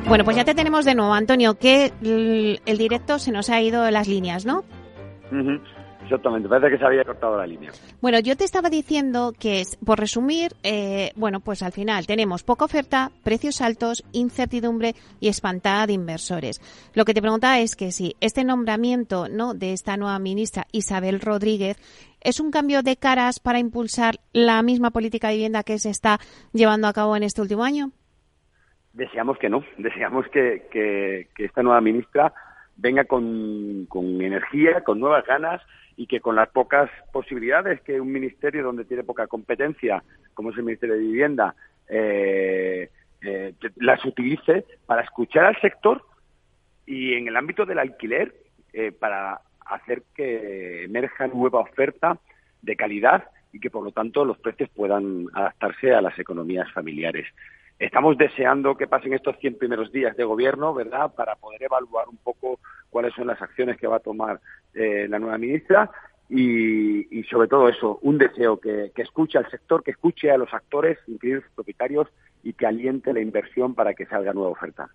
Speaker 2: Bueno, pues ya te tenemos de nuevo, Antonio, que el, directo se nos ha ido de las líneas, ¿no?
Speaker 9: Exactamente, parece que se había cortado la línea.
Speaker 2: Bueno, yo te estaba diciendo que, por resumir, eh, bueno, pues al final tenemos poca oferta, precios altos, incertidumbre y espantada de inversores. Lo que te preguntaba es que si este nombramiento ¿no? de esta nueva ministra, Isabel Rodríguez, es un cambio de caras para impulsar la misma política de vivienda que se está llevando a cabo en este último año.
Speaker 9: Deseamos que no, deseamos que, que, esta nueva ministra venga con, con energía, con nuevas ganas y que con las pocas posibilidades que un ministerio donde tiene poca competencia, como es el Ministerio de Vivienda, eh, eh, las utilice para escuchar al sector y en el ámbito del alquiler eh, para hacer que emerja nueva oferta de calidad y que por lo tanto los precios puedan adaptarse a las economías familiares. Estamos deseando que pasen estos 100 primeros días de gobierno, ¿verdad?, para poder evaluar un poco cuáles son las acciones que va a tomar eh, la nueva ministra y, sobre todo eso, un deseo que, escuche al sector, que escuche a los actores, incluidos propietarios, y que aliente la inversión para que salga nueva oferta.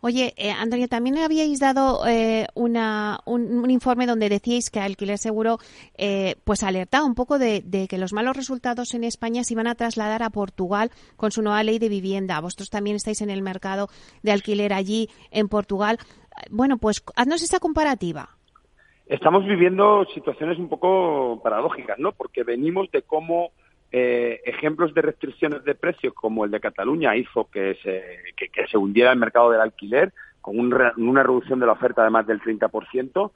Speaker 2: Oye, eh, Antonio, también habíais dado eh, una, un, informe donde decíais que Alquiler Seguro eh, pues alertaba un poco de, que los malos resultados en España se iban a trasladar a Portugal con su nueva ley de vivienda. Vosotros también estáis en el mercado de alquiler allí en Portugal. Bueno, pues haznos esa comparativa.
Speaker 9: Estamos viviendo situaciones un poco paradójicas, ¿no? Porque venimos de cómo eh, ejemplos de restricciones de precios como el de Cataluña hizo que se, que, se hundiera el mercado del alquiler con una reducción de la oferta de más del 30%.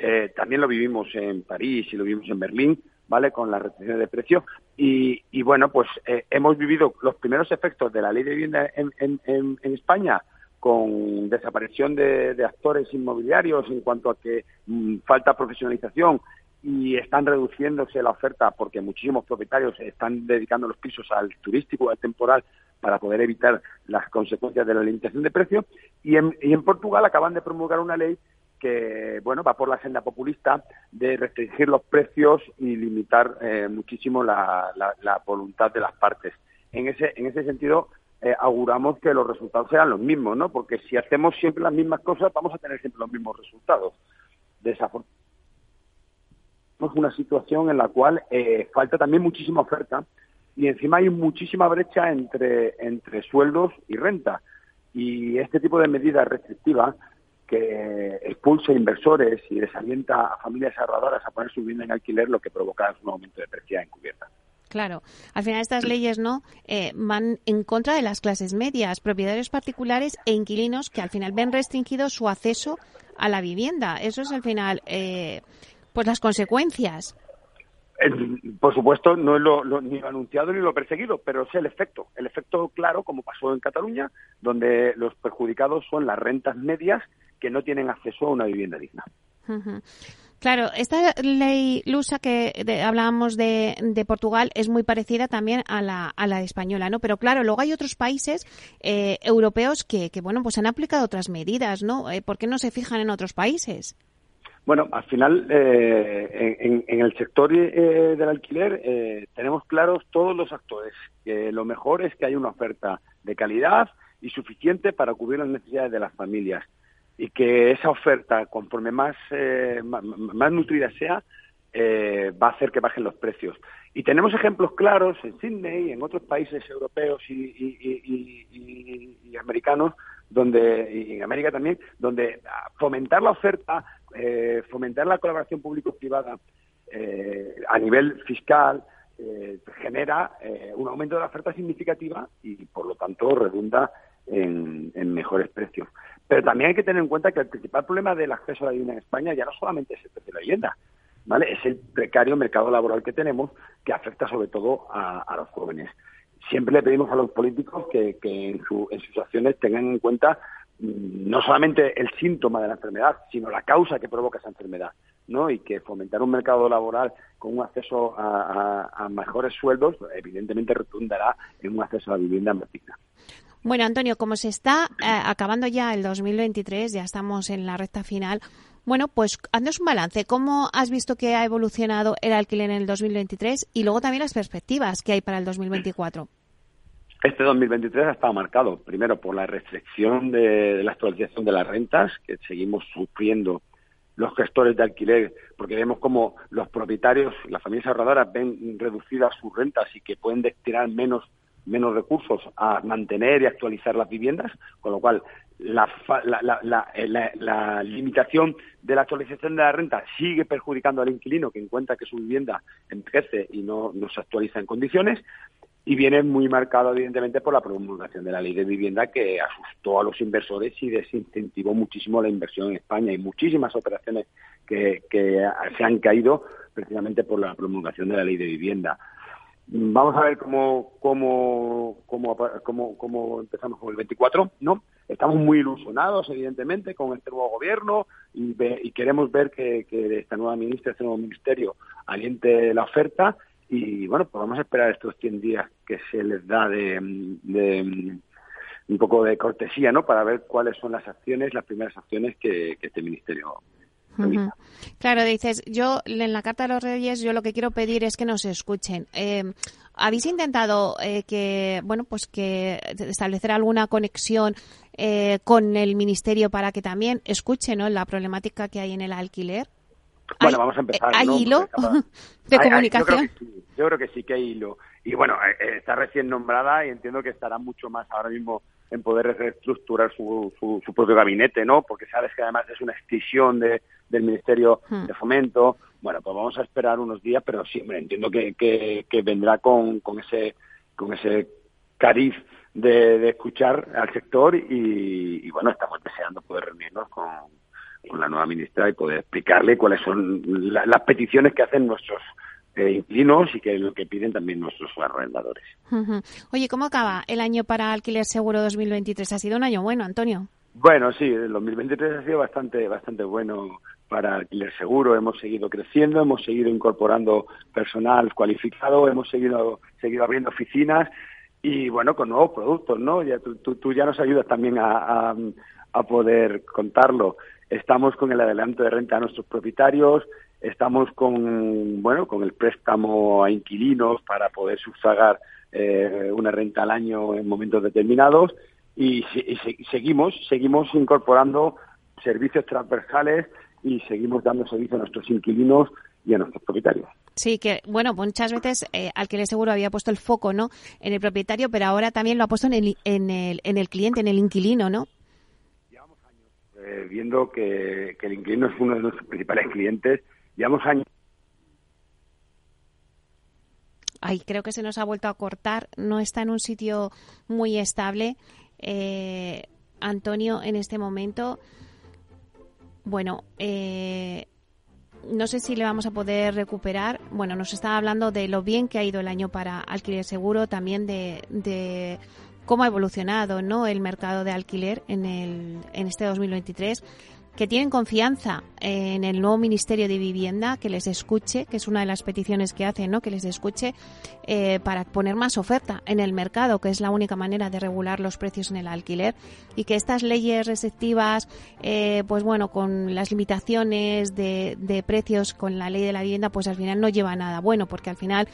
Speaker 9: Eh, también lo vivimos en París y lo vivimos en Berlín, ¿vale? Con las restricciones de precios. Y, bueno, pues eh, hemos vivido los primeros efectos de la ley de vivienda en, en, España con desaparición de, actores inmobiliarios en cuanto a que mm, falta profesionalización y están reduciéndose la oferta porque muchísimos propietarios están dedicando los pisos al turístico, al temporal, para poder evitar las consecuencias de la limitación de precios. Y en, Portugal acaban de promulgar una ley que bueno va por la senda populista de restringir los precios y limitar eh, muchísimo la, la, voluntad de las partes. En ese, en ese sentido, eh, auguramos que los resultados serán los mismos, ¿no? Porque si hacemos siempre las mismas cosas, vamos a tener siempre los mismos resultados. Desafortunadamente una situación en la cual eh, falta también muchísima oferta y encima hay muchísima brecha entre, entre sueldos y renta. Y este tipo de medidas restrictivas que expulsa inversores y desalienta a familias ahorradoras a poner su vivienda en alquiler, lo que provoca es un aumento de precio encubierta.
Speaker 2: Claro, al final estas leyes no eh, van en contra de las clases medias, propietarios particulares e inquilinos que al final ven restringido su acceso a la vivienda. Eso es al final eh, pues las consecuencias.
Speaker 9: Por supuesto, no es lo, ni lo anunciado ni lo perseguido, pero es el efecto. El efecto claro, como pasó en Cataluña, donde los perjudicados son las rentas medias que no tienen acceso a una vivienda digna.
Speaker 2: Claro, esta ley lusa que hablábamos de, Portugal es muy parecida también a la, a la española, ¿no? Pero claro, luego hay otros países eh, europeos que, que, bueno, pues han aplicado otras medidas, ¿no? Eh, ¿Por qué no se fijan en otros países?
Speaker 9: Bueno, al final, eh, en, el sector eh, del alquiler eh, tenemos claros todos los actores que lo mejor es que haya una oferta de calidad y suficiente para cubrir las necesidades de las familias y que esa oferta, conforme más, más, nutrida sea, va a hacer que bajen los precios. Y tenemos ejemplos claros en Sydney y en otros países europeos y, y americanos donde y en América también, donde fomentar la oferta eh, fomentar la colaboración público-privada eh, a nivel fiscal eh, genera un aumento de la oferta significativa y, por lo tanto, redunda en, mejores precios. Pero también hay que tener en cuenta que el principal problema del acceso a la vivienda en España ya no solamente es el precio de la vivienda, ¿vale? Es el precario mercado laboral que tenemos que afecta sobre todo a, los jóvenes. Siempre le pedimos a los políticos que, en, en sus acciones tengan en cuenta Mm, no solamente el síntoma de la enfermedad, sino la causa que provoca esa enfermedad, ¿no? Y que fomentar un mercado laboral con un acceso a, mejores sueldos, evidentemente redundará en un acceso a la vivienda más digna.
Speaker 2: Bueno, Antonio, como se está eh, acabando ya el 2023, ya estamos en la recta final. Bueno, pues haznos un balance. ¿Cómo has visto que ha evolucionado el alquiler en el 2023 y luego también las perspectivas que hay para el 2024?
Speaker 9: Este 2023 ha estado marcado, primero, por la restricción de, la actualización de las rentas, que seguimos sufriendo los gestores de alquiler, porque vemos como los propietarios, las familias ahorradoras ven reducidas sus rentas y que pueden destinar menos menos recursos a mantener y actualizar las viviendas, con lo cual la, la, limitación de la actualización de la renta sigue perjudicando al inquilino que encuentra que su vivienda envejece y no, se actualiza en condiciones y viene muy marcado evidentemente por la promulgación de la ley de vivienda que asustó a los inversores y desincentivó muchísimo la inversión en España y muchísimas operaciones que se han caído precisamente por la promulgación de la ley de vivienda. Vamos a ver cómo, cómo, cómo, cómo, cómo empezamos con el 24, ¿no? Estamos muy ilusionados, evidentemente, con este nuevo gobierno y, y queremos ver que, que esta nueva ministra, este nuevo ministerio, aliente la oferta y bueno, pues vamos a esperar estos 100 días que se les da de, un poco de cortesía, ¿no? Para ver cuáles son las acciones, las primeras acciones que, este ministerio
Speaker 2: Claro, dices, yo en la Carta de los Reyes yo lo que quiero pedir es que nos escuchen. Eh, ¿Habéis intentado eh, que, bueno, pues que establecer alguna conexión eh, con el ministerio para que también escuchen ¿no? la problemática que hay en el alquiler?
Speaker 9: Bueno, vamos a empezar.
Speaker 2: ¿Hay hilo de comunicación?
Speaker 9: yo, creo que sí, que hay hilo. Y bueno, eh, eh, está recién nombrada y entiendo que estará mucho más ahora mismo en poder reestructurar su, su, propio gabinete, ¿no? Porque sabes que además es una extinción de, del Ministerio hmm. de Fomento. Bueno, pues vamos a esperar unos días, pero sí, entiendo que, que, vendrá con, con ese con ese cariz de, escuchar al sector y, y, bueno, estamos deseando poder reunirnos con, con la nueva ministra y poder explicarle cuáles son las peticiones que hacen nuestros inquilinos y que es lo que piden también nuestros arrendadores.
Speaker 2: Oye, ¿cómo acaba el año para Alquiler Seguro 2023? ¿Ha sido un año bueno, Antonio?
Speaker 9: Bueno, sí, el 2023 ha sido bastante, bastante bueno para Alquiler Seguro. Hemos seguido creciendo, hemos seguido incorporando personal cualificado, hemos seguido, seguido abriendo oficinas y, bueno, con nuevos productos, ¿no? Ya, tú, tú, ya nos ayudas también a, a poder contarlo. Estamos con el adelanto de renta a nuestros propietarios, estamos con bueno con el préstamo a inquilinos para poder sufragar eh, una renta al año en momentos determinados y, seguimos seguimos incorporando servicios transversales y seguimos dando servicio a nuestros inquilinos y a nuestros propietarios.
Speaker 2: Sí, que bueno, muchas veces eh, Alquiler Seguro había puesto el foco, ¿no? En el propietario, pero ahora también lo ha puesto en el, en el, en el cliente, en el inquilino, ¿no?
Speaker 9: Eh, viendo que, el inquilino es uno de nuestros principales clientes. Llevamos años.
Speaker 2: Ay, creo que se nos ha vuelto a cortar. No está en un sitio muy estable. Eh, Antonio, en este momento. Bueno, eh, no sé si le vamos a poder recuperar. Bueno, nos estaba hablando de lo bien que ha ido el año para alquiler seguro, también de, de cómo ha evolucionado ¿no? el mercado de alquiler en, el, en este 2023 que tienen confianza en el nuevo Ministerio de Vivienda, que les escuche, que es una de las peticiones que hacen, ¿no? que les escuche eh, para poner más oferta en el mercado, que es la única manera de regular los precios en el alquiler, y que estas leyes restrictivas, eh, pues bueno, con las limitaciones de, de precios, con la ley de la vivienda, pues al final no lleva nada bueno, porque al final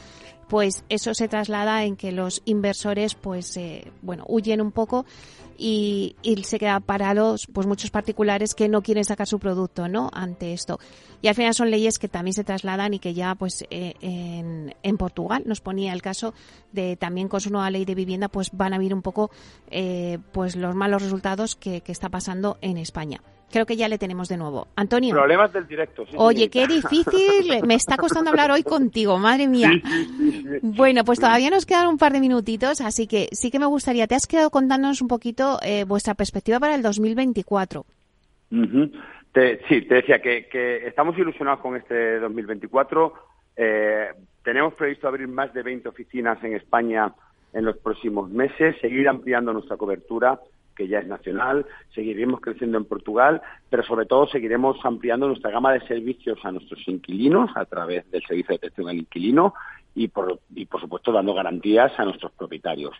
Speaker 2: pues eso se traslada en que los inversores pues eh, bueno huyen un poco y, se quedan parados pues muchos particulares que no quieren sacar su producto no ante esto. Y al final son leyes que también se trasladan y que ya pues eh, en, en, Portugal nos ponía el caso de también con su nueva ley de vivienda pues van a ver un poco eh, pues los malos resultados que, que está pasando en España Creo que ya le tenemos de nuevo. Antonio.
Speaker 9: Problemas del directo.
Speaker 2: Oye, qué difícil. Me está costando hablar hoy contigo, madre mía. bueno, pues todavía nos quedan un par de minutitos, así que sí que me gustaría. Te has quedado contándonos un poquito eh, vuestra perspectiva para el 2024.
Speaker 9: sí, te decía que, estamos ilusionados con este 2024. Eh, tenemos previsto abrir más de 20 oficinas en España en los próximos meses, seguir ampliando nuestra cobertura que ya es nacional, seguiremos creciendo en Portugal, pero sobre todo seguiremos ampliando nuestra gama de servicios a nuestros inquilinos a través del servicio de atención al inquilino y por, y por supuesto dando garantías a nuestros propietarios.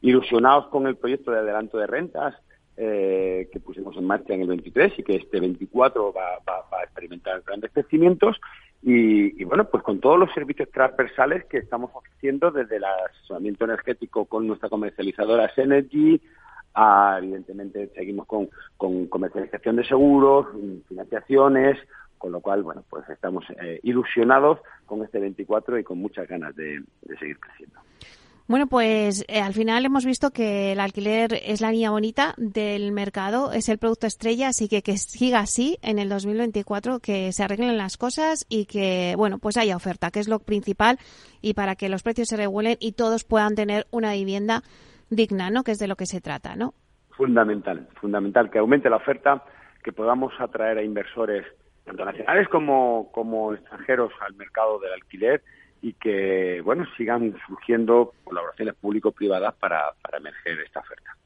Speaker 9: Ilusionados con el proyecto de adelanto de rentas eh, que pusimos en marcha en el 23 y que este 24 va, va, a experimentar grandes crecimientos y, bueno, pues con todos los servicios transversales que estamos ofreciendo desde el asesoramiento energético con nuestra comercializadora Synergy, a, evidentemente seguimos con, con comercialización de seguros, financiaciones, con lo cual, bueno, pues estamos eh, ilusionados con este 24 y con muchas ganas de seguir creciendo.
Speaker 2: Bueno, pues eh, al final hemos visto que el alquiler es la niña bonita del mercado, es el producto estrella, así que que siga así en el 2024, que se arreglen las cosas y que, bueno, pues haya oferta, que es lo principal, y para que los precios se regulen y todos puedan tener una vivienda digna, ¿no? Que es de lo que se trata, ¿no?
Speaker 9: Fundamental, fundamental, que aumente la oferta, que podamos atraer a inversores tanto nacionales como, como extranjeros al mercado del alquiler y que bueno sigan surgiendo colaboraciones público-privadas para, para emerger esta oferta.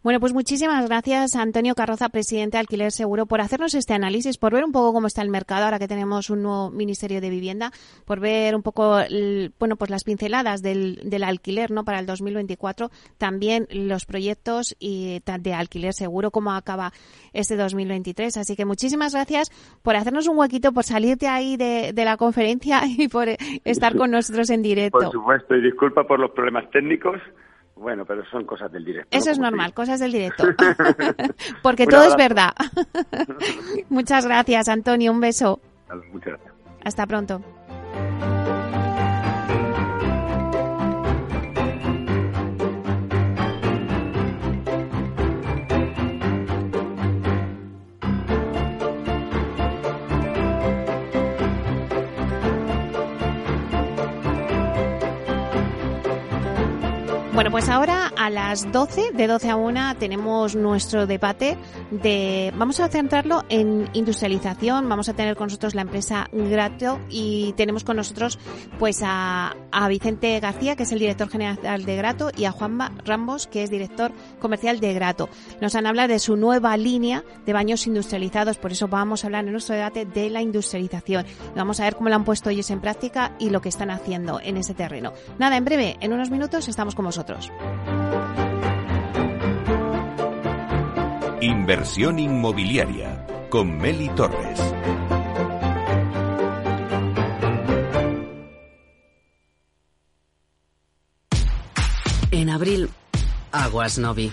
Speaker 2: Bueno, pues muchísimas gracias, Antonio Carroza, presidente de Alquiler Seguro, por hacernos este análisis, por ver un poco cómo está el mercado ahora que tenemos un nuevo Ministerio de Vivienda, por ver un poco, bueno, pues las pinceladas del, del alquiler, ¿no? Para el 2024, también los proyectos y de Alquiler Seguro, cómo acaba este 2023. Así que muchísimas gracias por hacernos un huequito, por salirte ahí de, de la conferencia y por estar con nosotros en directo.
Speaker 9: Por supuesto, y disculpa por los problemas técnicos. Bueno, pero son cosas del directo.
Speaker 2: Eso es normal, cosas del directo. Porque todo es verdad. Muchas gracias, Antonio. Un beso.
Speaker 9: Muchas gracias.
Speaker 2: Hasta pronto. Bueno, pues ahora a las 12, de 12 a 1, tenemos nuestro debate de. Vamos a centrarlo en industrialización. Vamos a tener con nosotros la empresa Grato y tenemos con nosotros pues a, Vicente García, que es el director general de Grato, y a Juanma Rambos, que es director comercial de Grato. Nos han hablado de su nueva línea de baños industrializados, por eso vamos a hablar en nuestro debate de la industrialización. Vamos a ver cómo lo han puesto ellos en práctica y lo que están haciendo en ese terreno. Nada, en breve, en unos minutos estamos con vosotros.
Speaker 1: Inversión inmobiliaria con Meli Torres.
Speaker 10: En abril, aguas Novi.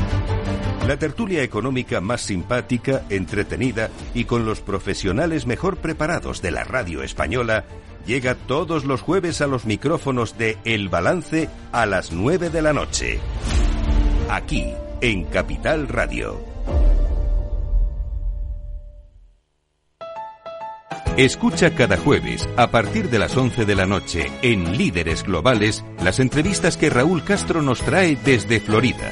Speaker 1: La tertulia económica más simpática, entretenida y con los profesionales mejor preparados de la radio española llega todos los jueves a los micrófonos de El Balance a las 9 de la noche. Aquí, en Capital Radio. Escucha cada jueves, a partir de las 11 de la noche, en Líderes Globales, las entrevistas que Raúl Castro nos trae desde Florida